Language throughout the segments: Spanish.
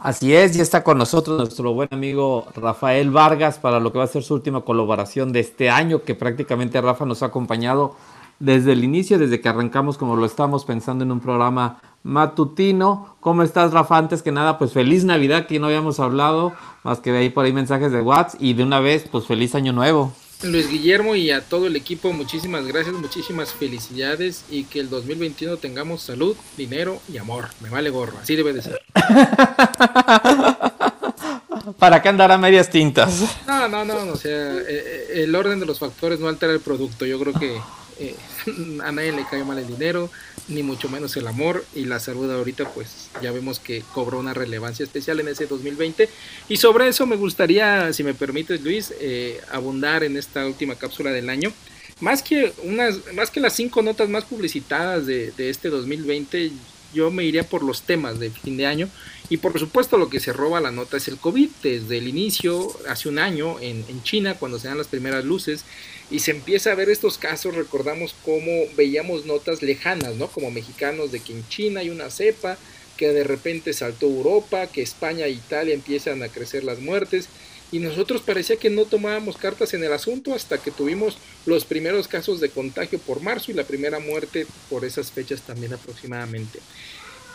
Así es, ya está con nosotros nuestro buen amigo Rafael Vargas para lo que va a ser su última colaboración de este año, que prácticamente Rafa nos ha acompañado desde el inicio, desde que arrancamos como lo estamos pensando en un programa matutino. ¿Cómo estás, Rafa? Antes que nada, pues feliz Navidad, que no habíamos hablado, más que de ahí por ahí mensajes de WhatsApp, y de una vez, pues feliz año nuevo. Luis Guillermo y a todo el equipo, muchísimas gracias, muchísimas felicidades y que el 2021 tengamos salud, dinero y amor. Me vale gorro, así debe de ser. ¿Para qué andar a medias tintas? No, no, no, o sea, eh, eh, el orden de los factores no altera el producto. Yo creo que eh, a nadie le cae mal el dinero, ni mucho menos el amor y la salud ahorita pues ya vemos que cobró una relevancia especial en ese 2020 y sobre eso me gustaría, si me permites Luis, eh, abundar en esta última cápsula del año. Más que, unas, más que las cinco notas más publicitadas de, este 2020, yo me iría por los temas de fin de año y por supuesto lo que se roba la nota es el COVID desde el inicio, hace un año en, China, cuando se dan las primeras luces y se empieza a ver estos casos, recordamos cómo veíamos notas lejanas, ¿no? Como mexicanos de que en China hay una cepa, que de repente saltó Europa, que España e Italia empiezan a crecer las muertes, y nosotros parecía que no tomábamos cartas en el asunto hasta que tuvimos los primeros casos de contagio por marzo y la primera muerte por esas fechas también aproximadamente.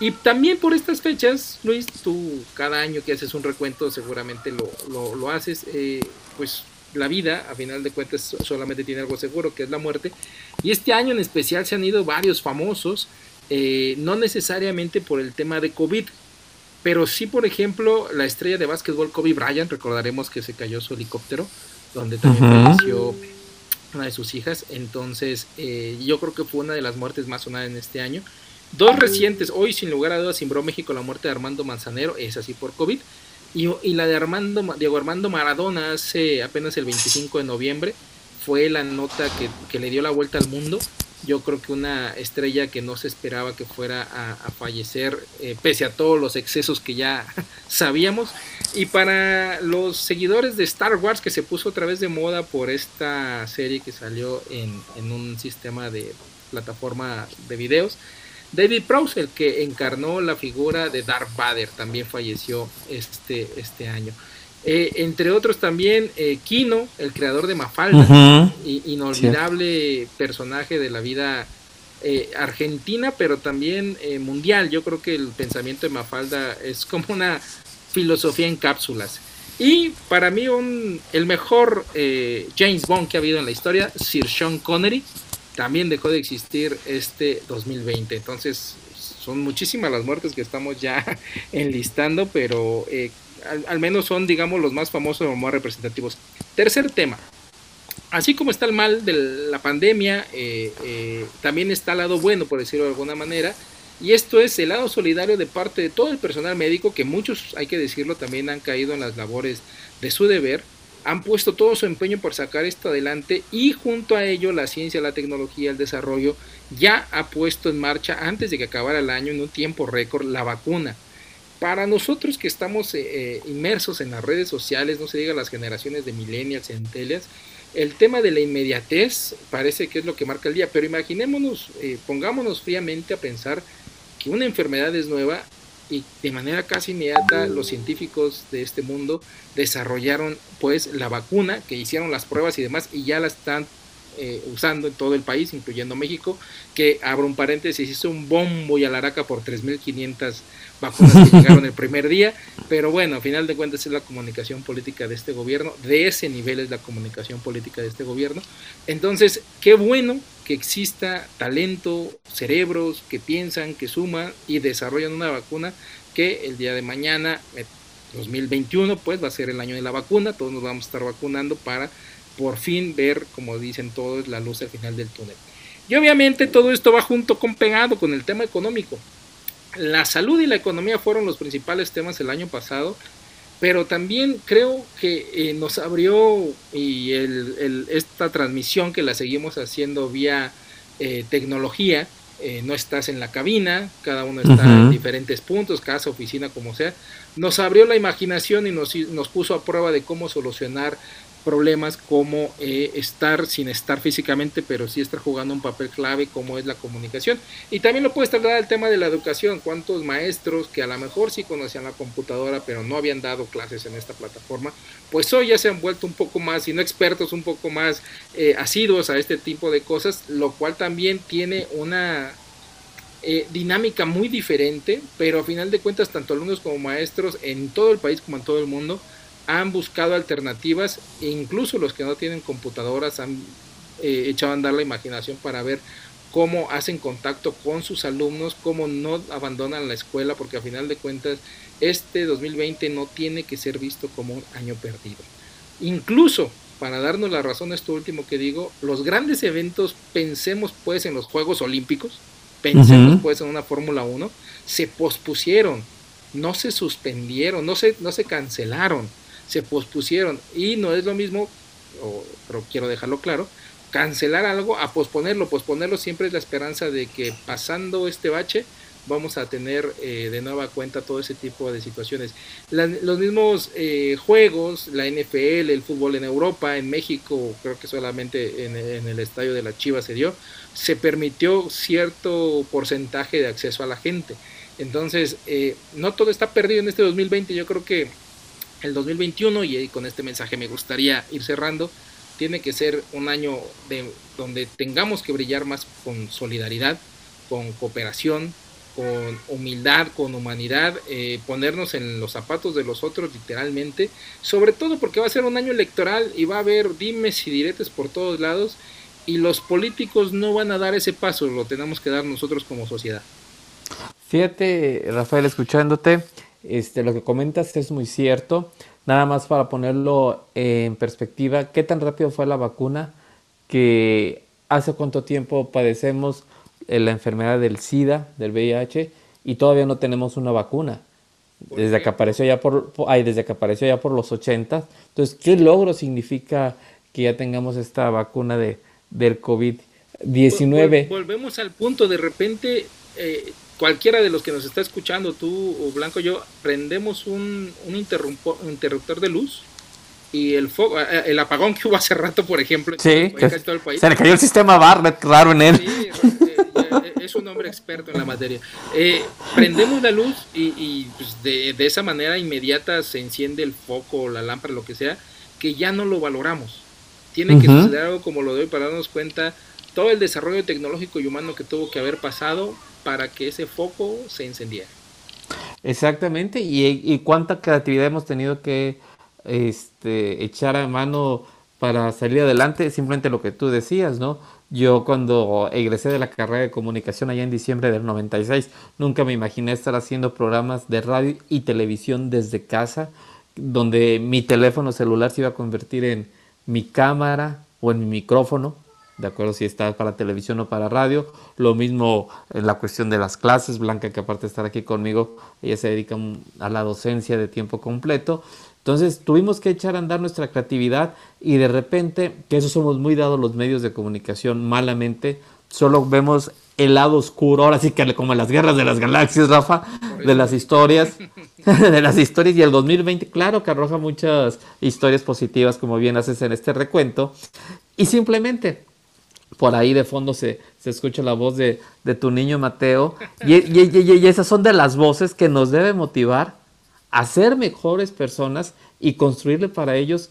Y también por estas fechas, Luis, tú cada año que haces un recuento seguramente lo, lo, haces, eh, pues la vida, a final de cuentas, solamente tiene algo seguro, que es la muerte. Y este año en especial se han ido varios famosos, eh, no necesariamente por el tema de COVID, pero sí, por ejemplo, la estrella de básquetbol Kobe Bryant, recordaremos que se cayó su helicóptero, donde también falleció una de sus hijas. Entonces, eh, yo creo que fue una de las muertes más sonadas en este año. Dos recientes, hoy sin lugar a dudas, simbró México la muerte de Armando Manzanero, es así por COVID. Y, la de Armando, Diego Armando Maradona hace apenas el 25 de noviembre fue la nota que, le dio la vuelta al mundo. Yo creo que una estrella que no se esperaba que fuera a, fallecer, eh, pese a todos los excesos que ya sabíamos. Y para los seguidores de Star Wars, que se puso otra vez de moda por esta serie que salió en, en un sistema de plataforma de videos, David Prowse, el que encarnó la figura de Darth Vader, también falleció este, este año. Eh, entre otros también eh, Kino, el creador de Mafalda, inolvidable personaje de la vida eh, argentina, pero también mundial. Yo creo que el pensamiento de Mafalda es como una filosofía en cápsulas. Y para mí un, el mejor James Bond que ha habido en la historia, Sir Sean Connery, también dejó de existir este 2020. Entonces, son muchísimas las muertes que estamos ya enlistando, pero al, menos son, digamos, los más famosos o más representativos. Tercer tema. Así como está el mal de la pandemia, eh, eh, también está el lado bueno, por decirlo de alguna manera, y esto es el lado solidario de parte de todo el personal médico, que muchos, hay que decirlo, también han caído en las labores de su deber, han puesto todo su empeño por sacar esto adelante y junto a ello la ciencia, la tecnología, el desarrollo ya ha puesto en marcha antes de que acabara el año en un tiempo récord la vacuna. Para nosotros que estamos eh, eh, inmersos en las redes sociales, no se diga las generaciones de millennials, centennials, el tema de la inmediatez parece que es lo que marca el día, pero imaginémonos, eh, pongámonos fríamente a pensar que una enfermedad es nueva y de manera casi inmediata los científicos de este mundo desarrollaron pues la vacuna, que hicieron las pruebas y demás y ya la están eh, usando en todo el país, incluyendo México, que abro un paréntesis, hizo un bombo y alaraca por 3.500 vacunas que llegaron el primer día, pero bueno, a final de cuentas es la comunicación política de este gobierno, de ese nivel es la comunicación política de este gobierno. Entonces, qué bueno que exista talento, cerebros que piensan, que suman y desarrollan una vacuna que el día de mañana, 2021, pues va a ser el año de la vacuna, todos nos vamos a estar vacunando para por fin ver, como dicen todos, la luz al final del túnel. Y obviamente todo esto va junto con pegado con el tema económico. La salud y la economía fueron los principales temas el año pasado, pero también creo que eh, nos abrió y esta transmisión que la seguimos haciendo vía eh, tecnología, eh, no estás en la cabina, cada uno está en diferentes puntos, casa, oficina, como sea, nos abrió la imaginación y nos, nos puso a prueba de cómo solucionar problemas como eh, estar sin estar físicamente, pero sí estar jugando un papel clave como es la comunicación. Y también lo puedes trasladar al tema de la educación. ¿Cuántos maestros que a lo mejor sí conocían la computadora, pero no habían dado clases en esta plataforma, pues hoy ya se han vuelto un poco más, si no expertos, un poco más eh, asiduos a este tipo de cosas, lo cual también tiene una eh, dinámica muy diferente, pero a final de cuentas tanto alumnos como maestros en todo el país como en todo el mundo han buscado alternativas e incluso los que no tienen computadoras han eh, echado a andar la imaginación para ver cómo hacen contacto con sus alumnos, cómo no abandonan la escuela, porque a final de cuentas este 2020 no tiene que ser visto como un año perdido. Incluso, para darnos la razón esto último que digo, los grandes eventos, pensemos pues en los Juegos Olímpicos, pensemos pues en una Fórmula 1, se pospusieron, no se suspendieron, no se, no se cancelaron se pospusieron y no es lo mismo, pero quiero dejarlo claro, cancelar algo a posponerlo. Posponerlo siempre es la esperanza de que pasando este bache vamos a tener eh, de nueva cuenta todo ese tipo de situaciones. los mismos eh, juegos, la NFL, el fútbol en Europa, en México, creo que solamente en, el estadio de la Chivas se dio, se permitió cierto porcentaje de acceso a la gente. Entonces, eh, no todo está perdido en este 2020, yo creo que el 2021, y con este mensaje me gustaría ir cerrando, tiene que ser un año de, donde tengamos que brillar más con solidaridad, con cooperación, con humildad, con humanidad, eh, ponernos en los zapatos de los otros literalmente, sobre todo porque va a ser un año electoral y va a haber dimes y diretes por todos lados y los políticos no van a dar ese paso, lo tenemos que dar nosotros como sociedad. Fíjate, Rafael, escuchándote, este, lo que comentas es muy cierto. Nada más para ponerlo en perspectiva, ¿qué tan rápido fue la vacuna? Que hace cuánto tiempo padecemos la enfermedad del SIDA, del VIH, y todavía no tenemos una vacuna. Desde que apareció ya por, desde que apareció ya por los 80. Entonces, ¿qué logro significa que ya tengamos esta vacuna de, del COVID-19? Volvemos al punto, de repente eh, cualquiera de los que nos está escuchando, tú o Blanco, yo, prendemos un, un, interruptor de luz y el fuego, eh, eh, el apagón que hubo hace rato, por ejemplo, en todo el país. Se le cayó el sistema Barrett raro en él. Sí, eh, un hombre experto en la materia. prendemos la luz y, pues, de, esa manera inmediata se enciende el foco, la lámpara, lo que sea, que ya no lo valoramos. Tiene que suceder algo como lo de hoy para darnos cuenta todo el desarrollo tecnológico y humano que tuvo que haber pasado para que ese foco se encendiera. Exactamente, y, cuánta creatividad hemos tenido que este, echar a mano para salir adelante, simplemente lo que tú decías, ¿no? Yo cuando egresé de la carrera de comunicación allá en diciembre del 96, nunca me imaginé estar haciendo programas de radio y televisión desde casa, donde mi teléfono celular se iba a convertir en mi cámara o en mi micrófono de acuerdo si está para televisión o para radio. Lo mismo en la cuestión de las clases, Blanca que aparte de estar aquí conmigo, ella se dedica a la docencia de tiempo completo. Entonces tuvimos que echar a andar nuestra creatividad y de repente, que eso somos muy dados los medios de comunicación malamente, solo vemos el lado oscuro, ahora sí que como las guerras de las galaxias, Rafa, de las historias, de las historias y el 2020, claro que arroja muchas historias positivas, como bien haces en este recuento, y simplemente por ahí de fondo se, escucha la voz de, tu niño Mateo. Y, y, esas son de las voces que nos debe motivar a ser mejores personas y construirle para ellos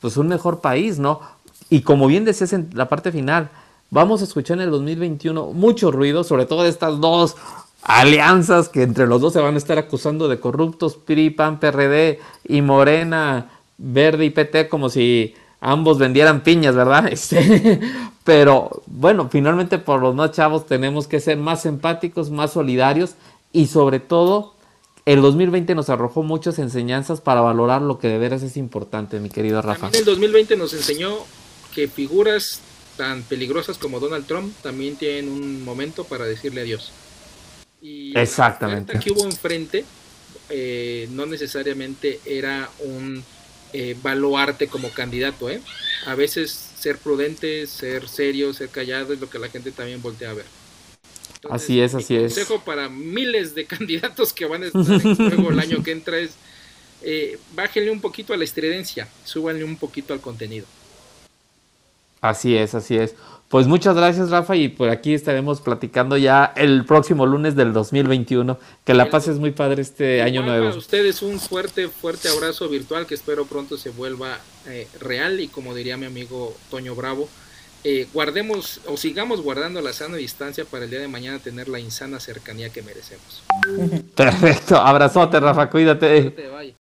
pues un mejor país, ¿no? Y como bien decías en la parte final, vamos a escuchar en el 2021 mucho ruido, sobre todo de estas dos alianzas que entre los dos se van a estar acusando de corruptos, PRI, PAN, PRD y Morena, Verde y PT, como si ambos vendieran piñas, ¿verdad? Este, pero bueno, finalmente por los más chavos tenemos que ser más empáticos, más solidarios y sobre todo el 2020 nos arrojó muchas enseñanzas para valorar lo que de veras es importante, mi querido Rafa. También el 2020 nos enseñó que figuras tan peligrosas como Donald Trump también tienen un momento para decirle adiós. Y Exactamente. La que hubo enfrente eh, no necesariamente era un eh, valuarte como candidato. ¿eh? A veces ser prudente, ser serio, ser callado es lo que la gente también voltea a ver. Así es, así es. consejo para miles de candidatos que van a estar en juego el año que entra es eh, bájenle un poquito a la estridencia, súbanle un poquito al contenido. Así es, así es. Pues muchas gracias, Rafa, y por aquí estaremos platicando ya el próximo lunes del 2021. Que la pases muy padre este año nuevo. Para ustedes un fuerte, fuerte abrazo virtual que espero pronto se vuelva eh, real y como diría mi amigo Toño Bravo, eh, guardemos o sigamos guardando la sana distancia para el día de mañana tener la insana cercanía que merecemos. Perfecto, abrazote, Rafa, cuídate.